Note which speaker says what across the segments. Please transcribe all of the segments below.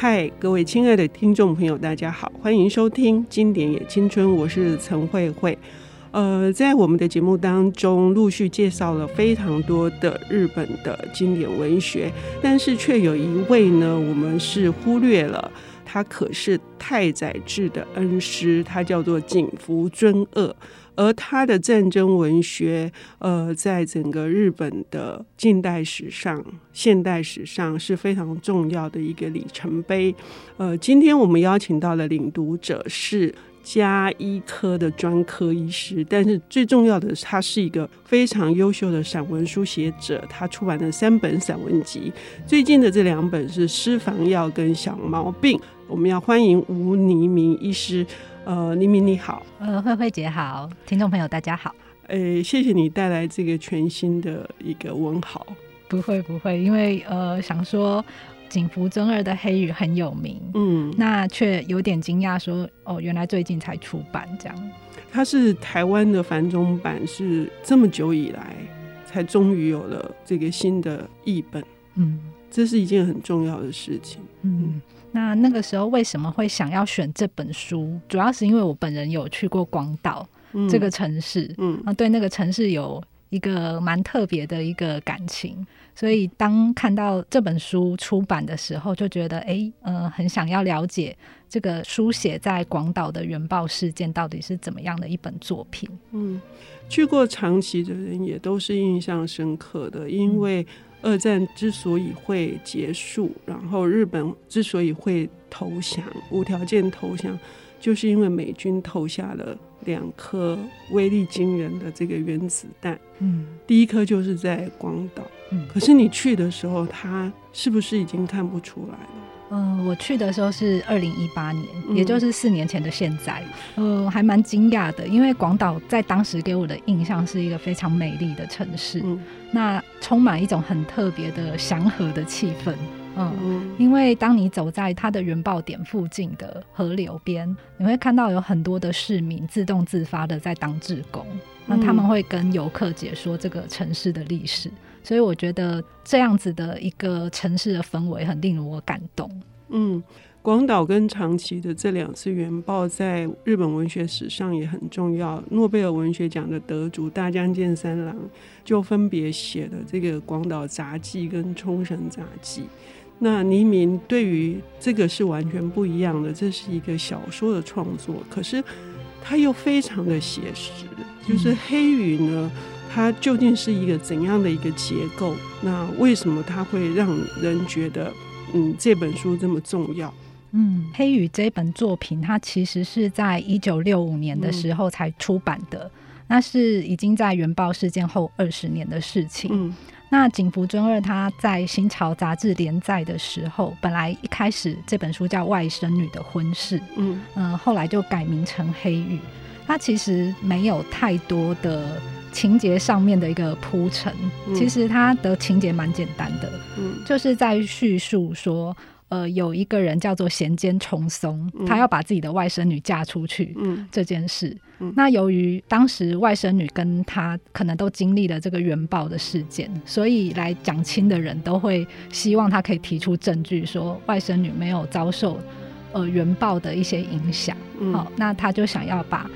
Speaker 1: 嗨，各位亲爱的听众朋友，大家好，欢迎收听《经典也青春》，我是陈慧慧。呃，在我们的节目当中，陆续介绍了非常多的日本的经典文学，但是却有一位呢，我们是忽略了，他可是太宰治的恩师，他叫做井伏尊二。而他的战争文学，呃，在整个日本的近代史上、现代史上是非常重要的一个里程碑。呃，今天我们邀请到的领读者是加医科的专科医师，但是最重要的是，他是一个非常优秀的散文书写者。他出版了三本散文集，最近的这两本是《私房药》跟《小毛病》。我们要欢迎吴黎明医师。呃，黎明你好，
Speaker 2: 呃，慧慧姐好，听众朋友大家好，
Speaker 1: 诶，谢谢你带来这个全新的一个文豪，
Speaker 2: 不会不会，因为呃想说井伏尊二的黑语很有名，嗯，那却有点惊讶说哦，原来最近才出版这样，
Speaker 1: 它是台湾的繁中版，是这么久以来才终于有了这个新的译本，嗯，这是一件很重要的事情，嗯。嗯
Speaker 2: 那那个时候为什么会想要选这本书？主要是因为我本人有去过广岛这个城市，嗯，啊，对那个城市有一个蛮特别的一个感情，所以当看到这本书出版的时候，就觉得哎，呃，很想要了解这个书写在广岛的原爆事件到底是怎么样的一本作品。
Speaker 1: 嗯，去过长崎的人也都是印象深刻的，因为。二战之所以会结束，然后日本之所以会投降，无条件投降，就是因为美军投下了两颗威力惊人的这个原子弹。嗯，第一颗就是在广岛。嗯，可是你去的时候，它是不是已经看不出来了？
Speaker 2: 嗯，我去的时候是二零一八年，嗯，也就是四年前的现在。呃，还蛮惊讶的，因为广岛在当时给我的印象是一个非常美丽的城市，嗯，那充满一种很特别的祥和的气氛。嗯，嗯，因为当你走在它的原爆点附近的河流边，你会看到有很多的市民自动自发的在当志工，那他们会跟游客解说这个城市的历史。所以我觉得这样子的一个城市的氛围很令我感动。
Speaker 1: 嗯，广岛跟长崎的这两次原爆在日本文学史上也很重要。诺贝尔文学奖的得主大江健三郎就分别写了这个《广岛杂记》跟《冲绳杂记》。那黎明对于这个是完全不一样的，这是一个小说的创作，可是它又非常的写实，就是黑语呢。嗯它究竟是一个怎样的一个结构？那为什么它会让人觉得，嗯，这本书这么重要？
Speaker 2: 嗯，《黑语》这本作品，它其实是在一九六五年的时候才出版的，嗯、那是已经在原爆事件后二十年的事情。嗯，那井福尊二他在新潮杂志连载的时候，本来一开始这本书叫《外甥女的婚事》，嗯嗯、呃，后来就改名成《黑雨》。它其实没有太多的。情节上面的一个铺陈，其实它的情节蛮简单的，嗯，就是在叙述说，呃，有一个人叫做贤间重松，他要把自己的外甥女嫁出去，嗯，这件事。那由于当时外甥女跟他可能都经历了这个原爆的事件，所以来讲亲的人都会希望他可以提出证据，说外甥女没有遭受呃原爆的一些影响。好，那他就想要把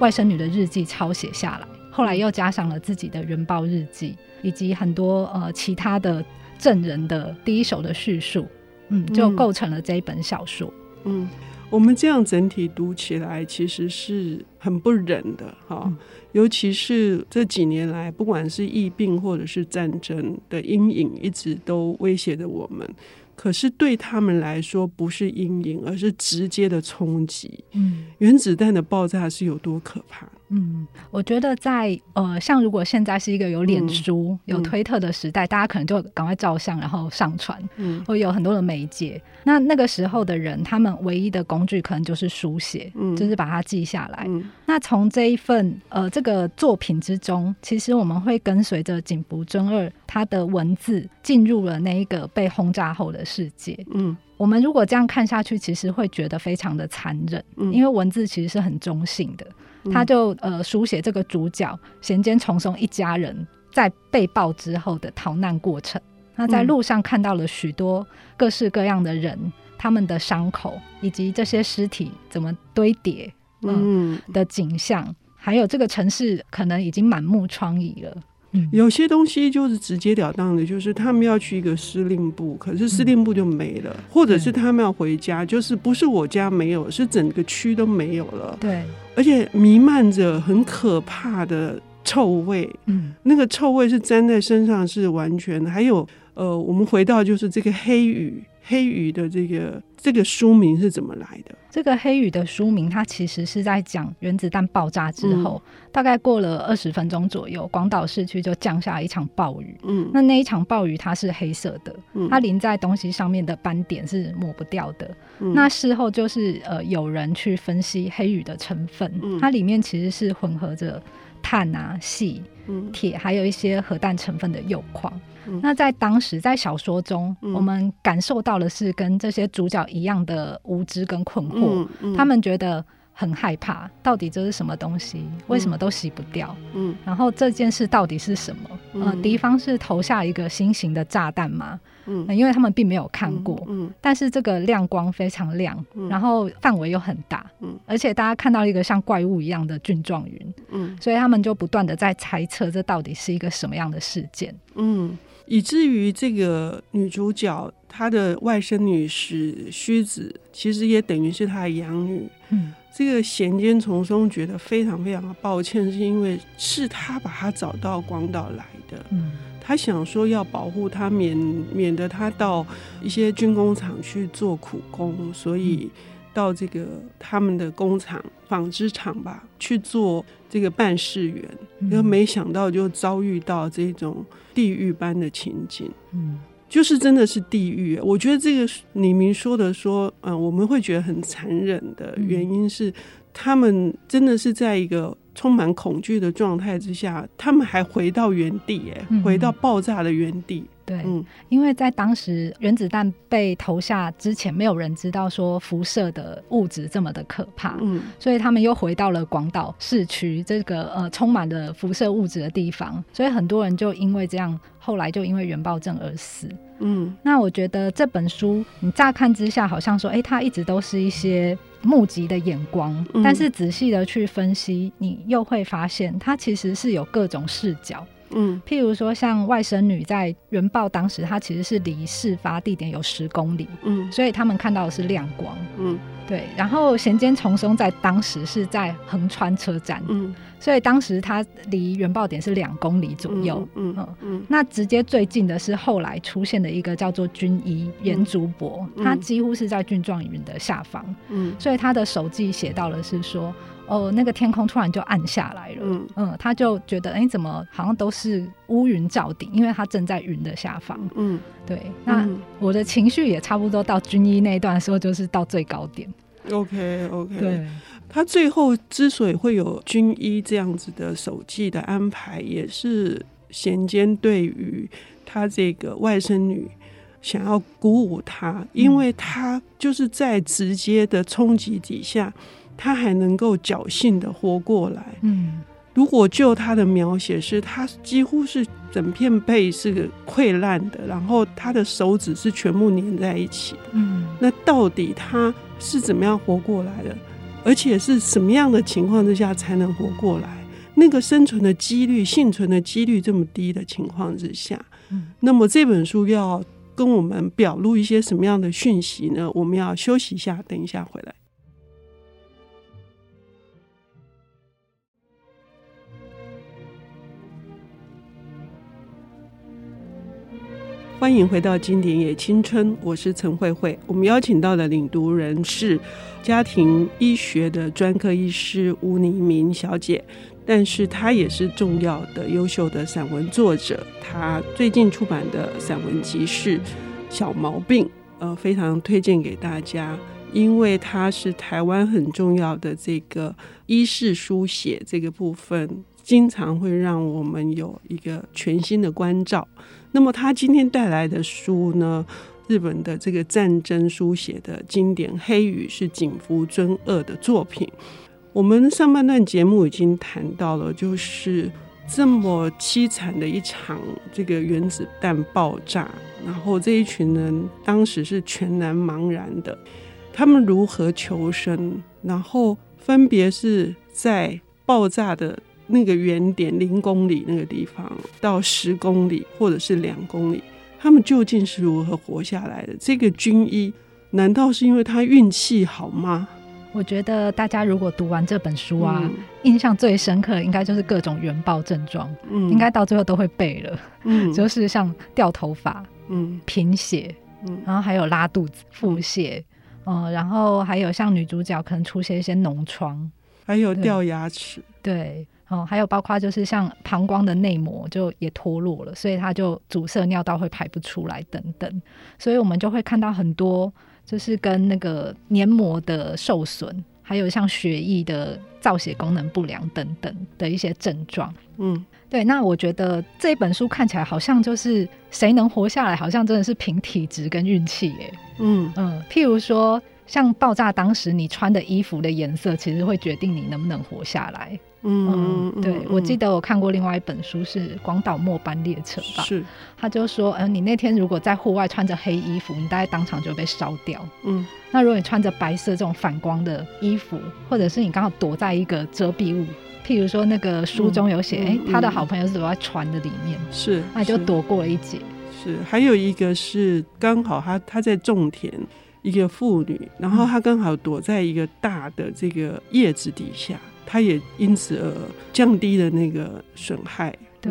Speaker 2: 外甥女的日记抄写下来。后来又加上了自己的原爆日记，以及很多呃其他的证人的第一手的叙述，嗯，就构成了这一本小说。
Speaker 1: 嗯，我们这样整体读起来其实是很不忍的哈，嗯，尤其是这几年来，不管是疫病或者是战争的阴影，一直都威胁着我们。可是对他们来说，不是阴影，而是直接的冲击。嗯，原子弹的爆炸是有多可怕？
Speaker 2: 嗯，我觉得在呃，像如果现在是一个有脸书、嗯、有推特的时代，大家可能就赶快照相，然后上传，嗯，会有很多的媒介。那那个时候的人，他们唯一的工具可能就是书写，嗯，就是把它记下来。嗯、那从这一份呃这个作品之中，其实我们会跟随着井伏真二他的文字进入了那一个被轰炸后的世界。嗯，我们如果这样看下去，其实会觉得非常的残忍，嗯，因为文字其实是很中性的。他就呃书写这个主角闲间重松一家人在被爆之后的逃难过程。那在路上看到了许多各式各样的人，他们的伤口以及这些尸体怎么堆叠，嗯，嗯的景象，还有这个城市可能已经满目疮痍了。嗯，
Speaker 1: 有些东西就是直截了当的，就是他们要去一个司令部，可是司令部就没了，嗯、或者是他们要回家，就是不是我家没有，是整个区都没有了。
Speaker 2: 对，
Speaker 1: 而且弥漫着很可怕的臭味。嗯，那个臭味是粘在身上，是完全的。还有，呃，我们回到就是这个黑雨。黑鱼的这个这个书名是怎么来的？
Speaker 2: 这个黑雨的书名，它其实是在讲原子弹爆炸之后，嗯、大概过了二十分钟左右，广岛市区就降下一场暴雨。嗯，那那一场暴雨它是黑色的，嗯、它淋在东西上面的斑点是抹不掉的。嗯、那事后就是呃有人去分析黑雨的成分，嗯、它里面其实是混合着碳啊、细、铁，还有一些核弹成分的铀矿。那在当时，在小说中，嗯、我们感受到的是跟这些主角一样的无知跟困惑。他们觉得很害怕，到底这是什么东西？为什么都洗不掉？嗯，然后这件事到底是什么？嗯、呃，敌方是投下一个新型的炸弹吗？嗯、呃，因为他们并没有看过。嗯，嗯但是这个亮光非常亮，嗯、然后范围又很大。嗯，而且大家看到一个像怪物一样的菌状云。嗯，所以他们就不断的在猜测，这到底是一个什么样的事件？嗯。
Speaker 1: 以至于这个女主角她的外甥女是虚子，其实也等于是她的养女。嗯，这个闲间从松觉得非常非常的抱歉，是因为是他把她找到广岛来的。嗯，她想说要保护她，免免得她到一些军工厂去做苦工，所以到这个他们的工厂、纺织厂吧去做这个办事员，可、嗯、没想到就遭遇到这种。地狱般的情景，嗯，就是真的是地狱。我觉得这个李明说的说，嗯、呃，我们会觉得很残忍的原因是，他们真的是在一个充满恐惧的状态之下，他们还回到原地，哎，回到爆炸的原地。
Speaker 2: 对，嗯，因为在当时原子弹被投下之前，没有人知道说辐射的物质这么的可怕，嗯，所以他们又回到了广岛市区这个呃充满了辐射物质的地方，所以很多人就因为这样，后来就因为原爆症而死。嗯，那我觉得这本书你乍看之下好像说，哎、欸，它一直都是一些目击的眼光，嗯、但是仔细的去分析，你又会发现它其实是有各种视角。嗯，譬如说，像外甥女在原爆当时，她其实是离事发地点有十公里，嗯，所以他们看到的是亮光，嗯，对。然后弦间重松在当时是在横川车站，嗯，所以当时他离原爆点是两公里左右，嗯嗯，嗯。那直接最近的是后来出现的一个叫做军医岩竹博，他几乎是在菌状云的下方，嗯，所以他的手记写到了是说。哦，那个天空突然就暗下来了。嗯嗯，他就觉得，哎、欸，怎么好像都是乌云罩顶？因为他正在云的下方。嗯，对。那我的情绪也差不多到军医那一段的时候，就是到最高点。
Speaker 1: OK OK。对。他最后之所以会有军医这样子的手记的安排，也是贤监对于他这个外甥女想要鼓舞他，因为他就是在直接的冲击底下。他还能够侥幸的活过来。嗯，如果就他的描写是，他几乎是整片背是个溃烂的，然后他的手指是全部粘在一起的。嗯，那到底他是怎么样活过来的？而且是什么样的情况之下才能活过来？那个生存的几率、幸存的几率这么低的情况之下，嗯，那么这本书要跟我们表露一些什么样的讯息呢？我们要休息一下，等一下回来。欢迎回到经典也青春，我是陈慧慧。我们邀请到的领读人是家庭医学的专科医师吴霓明小姐，但是她也是重要的、优秀的散文作者。她最近出版的散文集是《小毛病》，呃，非常推荐给大家，因为它是台湾很重要的这个医事书写这个部分，经常会让我们有一个全新的关照。那么他今天带来的书呢，日本的这个战争书写的经典《黑雨》是井伏尊二的作品。我们上半段节目已经谈到了，就是这么凄惨的一场这个原子弹爆炸，然后这一群人当时是全然茫然的，他们如何求生？然后分别是在爆炸的那个原点零公里那个地方到十公里或者是两公里，他们究竟是如何活下来的？这个军医难道是因为他运气好吗？
Speaker 2: 我觉得大家如果读完这本书啊，嗯、印象最深刻的应该就是各种原爆症状，嗯，应该到最后都会背了，嗯，就是像掉头发，嗯，贫血，嗯，然后还有拉肚子、腹泻，嗯，嗯，然后还有像女主角可能出现一些脓疮，
Speaker 1: 还有掉牙齿，
Speaker 2: 对，哦，还有包括就是像膀胱的内膜就也脱落了，所以它就阻塞尿道会排不出来等等，所以我们就会看到很多。就是跟那个黏膜的受损，还有像血液的造血功能不良等等的一些症状。嗯，对。那我觉得这本书看起来好像就是谁能活下来，好像真的是凭体质跟运气耶。嗯嗯，譬如说像爆炸当时你穿的衣服的颜色，其实会决定你能不能活下来。嗯，嗯，对，嗯，我记得我看过另外一本书是《广岛末班列车》吧，是，他就说，嗯、呃，你那天如果在户外穿着黑衣服，你大概当场就被烧掉。嗯，那如果你穿着白色这种反光的衣服，或者是你刚好躲在一个遮蔽物，譬如说那个书中有写，哎、嗯嗯欸，他的好朋友是躲在船的里面，是，那就躲过了一劫。
Speaker 1: 是，还有一个是刚好他他在种田，一个妇女，然后他刚好躲在一个大的这个叶子底下。它也因此而降低了那个损害。
Speaker 2: 对，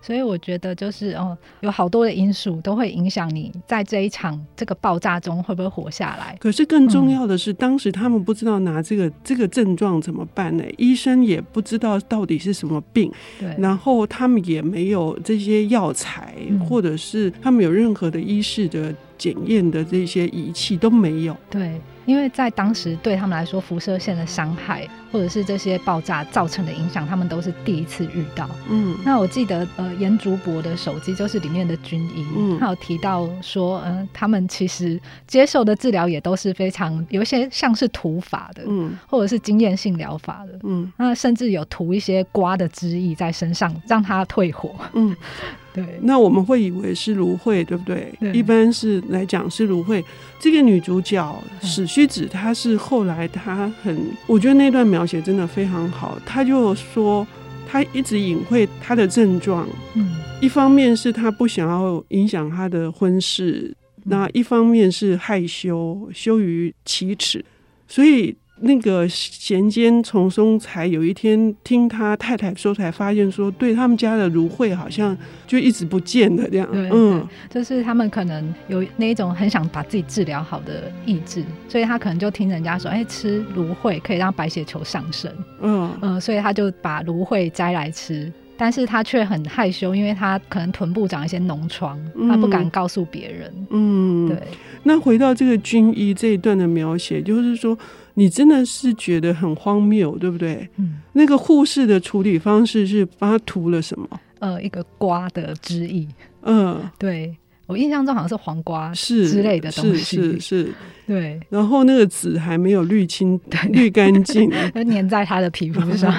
Speaker 2: 所以我觉得就是哦，有好多的因素都会影响你在这一场这个爆炸中会不会活下来。
Speaker 1: 可是更重要的是，嗯、当时他们不知道拿这个这个症状怎么办呢？医生也不知道到底是什么病。对，然后他们也没有这些药材，嗯、或者是他们有任何的医师的检验的这些仪器都没有。
Speaker 2: 对。因为在当时对他们来说，辐射线的伤害或者是这些爆炸造成的影响，他们都是第一次遇到。嗯，那我记得呃，严竹博的手机就是里面的军医，嗯，他有提到说，嗯、呃，他们其实接受的治疗也都是非常有一些像是土法的，嗯，或者是经验性疗法的，嗯，那甚至有涂一些瓜的汁液在身上让他退火，嗯。对，
Speaker 1: 那我们会以为是芦荟，对不对？对，一般是来讲是芦荟。这个女主角史须子，她是后来她很，我觉得那段描写真的非常好。他就说，他一直隐晦他的症状，嗯，一方面是他不想要影响他的婚事，那一方面是害羞，羞于启齿，所以。那个贤间从松才有一天听他太太说，才发现说，对他们家的芦荟好像就一直不见了这样。
Speaker 2: 对，嗯，就是他们可能有那一种很想把自己治疗好的意志，所以他可能就听人家说，哎、欸，吃芦荟可以让白血球上升。嗯嗯，所以他就把芦荟摘来吃，但是他却很害羞，因为他可能臀部长一些脓疮，他不敢告诉别人。嗯，对。
Speaker 1: 那回到这个军医这一段的描写，就是说。你真的是觉得很荒谬，对不对？嗯，那个护士的处理方式是帮他涂了什么？
Speaker 2: 呃，一个瓜的汁液。嗯，对，我印象中好像是黄瓜是之类的东西，
Speaker 1: 是是，是。
Speaker 2: 对。
Speaker 1: 然后那个籽还没有滤清，滤干净，
Speaker 2: 粘在他的皮肤上。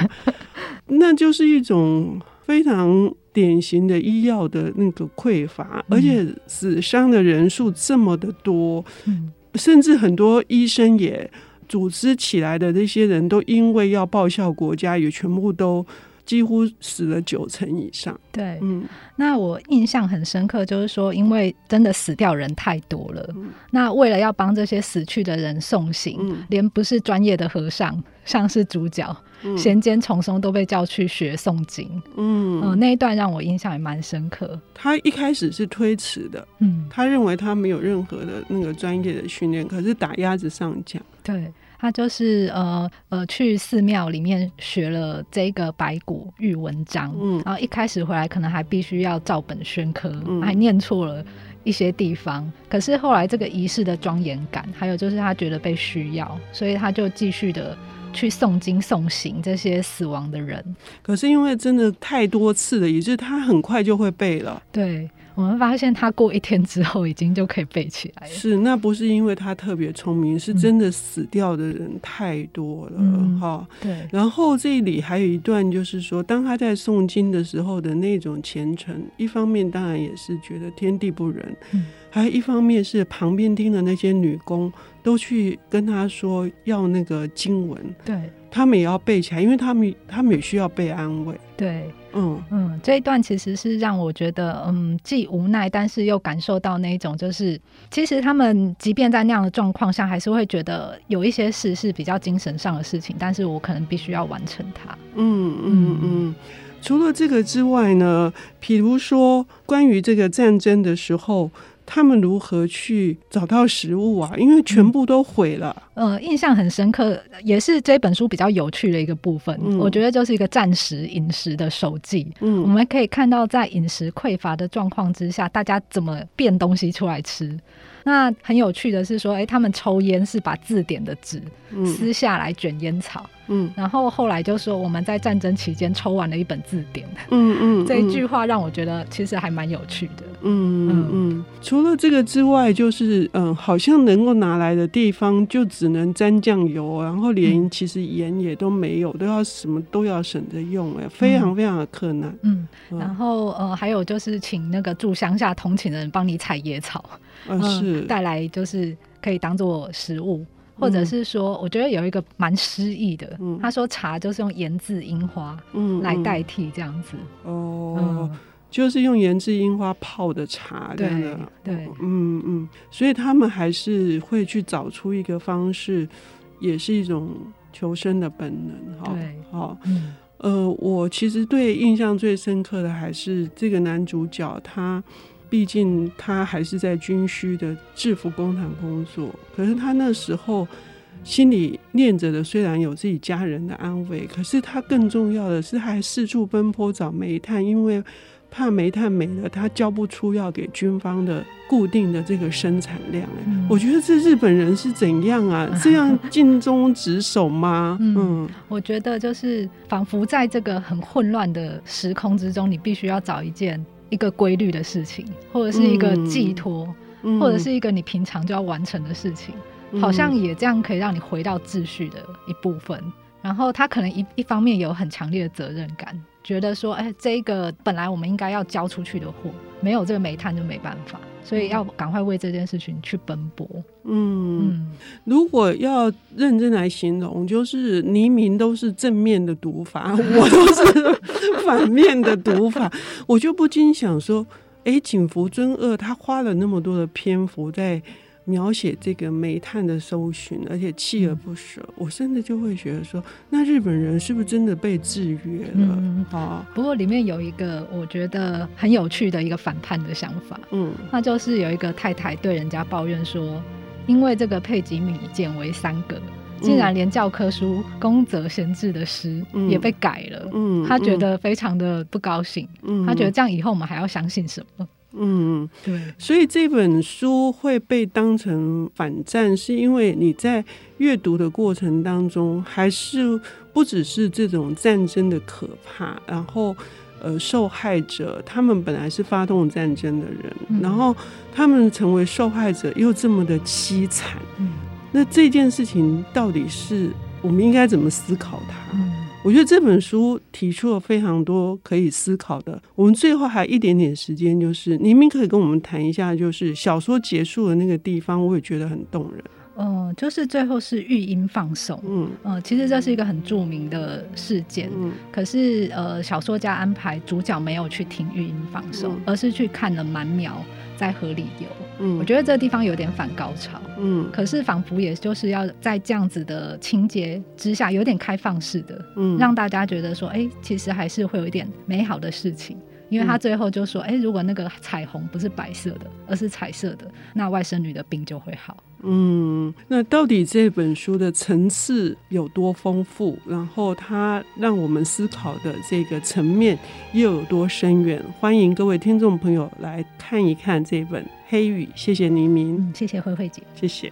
Speaker 1: 那就是一种非常典型的医药的那个匮乏，嗯、而且死伤的人数这么的多，嗯，甚至很多医生也。组织起来的这些人都因为要报效国家，也全部都几乎死了九成以上。
Speaker 2: 对，嗯，那我印象很深刻，就是说，因为真的死掉人太多了，嗯、那为了要帮这些死去的人送行，嗯、连不是专业的和尚，像是主角闲间从松都被叫去学诵经。嗯，嗯，那一段让我印象也蛮深刻。
Speaker 1: 他一开始是推辞的，嗯，他认为他没有任何的那个专业的训练，可是打鸭子上架。
Speaker 2: 对，他就是呃呃去寺庙里面学了这个白骨玉文章，嗯，然后一开始回来可能还必须要照本宣科，嗯、还念错了一些地方，可是后来这个仪式的庄严感，还有就是他觉得被需要，所以他就继续的去诵经送行这些死亡的人。
Speaker 1: 可是因为真的太多次了，也就是他很快就会背了。
Speaker 2: 对。我们发现他过一天之后，已经就可以背起来了。
Speaker 1: 是，那不是因为他特别聪明，是真的死掉的人太多了，哈、
Speaker 2: 嗯。对。
Speaker 1: 然后这里还有一段，就是说，当他在诵经的时候的那种虔诚，一方面当然也是觉得天地不仁，嗯、还有一方面是旁边听的那些女工都去跟他说要那个经文。
Speaker 2: 对。
Speaker 1: 他们也要背起来，因为他们他们也需要被安慰。
Speaker 2: 对，嗯嗯，这一段其实是让我觉得，嗯，既无奈，但是又感受到那一种，就是其实他们即便在那样的状况下，还是会觉得有一些事是比较精神上的事情，但是我可能必须要完成它。
Speaker 1: 嗯嗯嗯。除了这个之外呢，比如说关于这个战争的时候。他们如何去找到食物啊？因为全部都毁了。
Speaker 2: 嗯、呃，印象很深刻，也是这本书比较有趣的一个部分。嗯、我觉得就是一个暂时饮食的手记。嗯，我们可以看到在饮食匮乏的状况之下，大家怎么变东西出来吃。那很有趣的是说，哎、欸，他们抽烟是把字典的纸撕下来卷烟草。嗯，然后后来就说我们在战争期间抽完了一本字典。嗯 嗯，这一句话让我觉得其实还蛮有趣的。
Speaker 1: 嗯嗯嗯，除了这个之外，就是嗯，好像能够拿来的地方就只能沾酱油，然后连其实盐也都没有，都要什么都要省着用，哎，非常非常的困难。
Speaker 2: 嗯，然后呃，还有就是请那个住乡下同情的人帮你采野草，
Speaker 1: 嗯，是。
Speaker 2: 带来就是可以当做食物，或者是说，我觉得有一个蛮诗意的，他说茶就是用盐渍樱花嗯来代替这样子。
Speaker 1: 哦。就是用盐渍樱花泡的茶，对的，
Speaker 2: 对，
Speaker 1: 嗯嗯，所以他们还是会去找出一个方式，也是一种求生的本能，哈，
Speaker 2: 对，
Speaker 1: 好，嗯，呃，我其实对印象最深刻的还是这个男主角，他毕竟他还是在军需的制服工厂工作，可是他那时候心里念着的虽然有自己家人的安慰，可是他更重要的是他还四处奔波找煤炭，因为。怕煤炭没了，他交不出要给军方的固定的这个生产量。嗯、我觉得这日本人是怎样啊？这样尽忠职守吗？嗯，
Speaker 2: 嗯，我觉得就是仿佛在这个很混乱的时空之中，你必须要找一件一个规律的事情，或者是一个寄托，嗯、或者是一个你平常就要完成的事情，嗯、好像也这样可以让你回到秩序的一部分。然后他可能一一方面有很强烈的责任感。觉得说，哎、欸，这个本来我们应该要交出去的货，没有这个煤炭就没办法，所以要赶快为这件事情去奔波。
Speaker 1: 嗯，嗯，如果要认真来形容，就是黎明都是正面的读法，我都是反面的读法，我就不禁想说，哎、欸，井伏尊二他花了那么多的篇幅在。描写这个煤炭的搜寻，而且锲而不舍，嗯、我甚至就会觉得说，那日本人是不是真的被制约了？嗯、啊，
Speaker 2: 不过里面有一个我觉得很有趣的一个反叛的想法，嗯，那就是有一个太太对人家抱怨说，因为这个配给米减为三个，竟然连教科书宫泽贤治的诗也被改了，嗯，他觉得非常的不高兴，嗯，他觉得这样以后我们还要相信什么？
Speaker 1: 嗯，对，所以这本书会被当成反战，是因为你在阅读的过程当中，还是不只是这种战争的可怕，然后呃，受害者他们本来是发动战争的人，嗯、然后他们成为受害者又这么的凄惨，嗯，那这件事情到底是我们应该怎么思考它？嗯我觉得这本书提出了非常多可以思考的。我们最后还有一点点时间，就是明明可以跟我们谈一下，就是小说结束的那个地方，我也觉得很动人。
Speaker 2: 嗯，就是最后是育婴放手。嗯嗯，其实这是一个很著名的事件。嗯，可是呃，小说家安排主角没有去听育婴放手，嗯、而是去看了满苗在河里游。嗯，我觉得这个地方有点反高潮。嗯，可是仿佛也就是要在这样子的情节之下，有点开放式的，嗯，让大家觉得说，哎、欸，其实还是会有一点美好的事情。因为他最后就说，哎、欸，如果那个彩虹不是白色的，而是彩色的，那外甥女的病就会好。
Speaker 1: 嗯，那到底这本书的层次有多丰富？然后它让我们思考的这个层面又有多深远？欢迎各位听众朋友来看一看这本《黑雨》。谢谢黎明，
Speaker 2: 嗯，谢谢慧慧姐，
Speaker 1: 谢谢。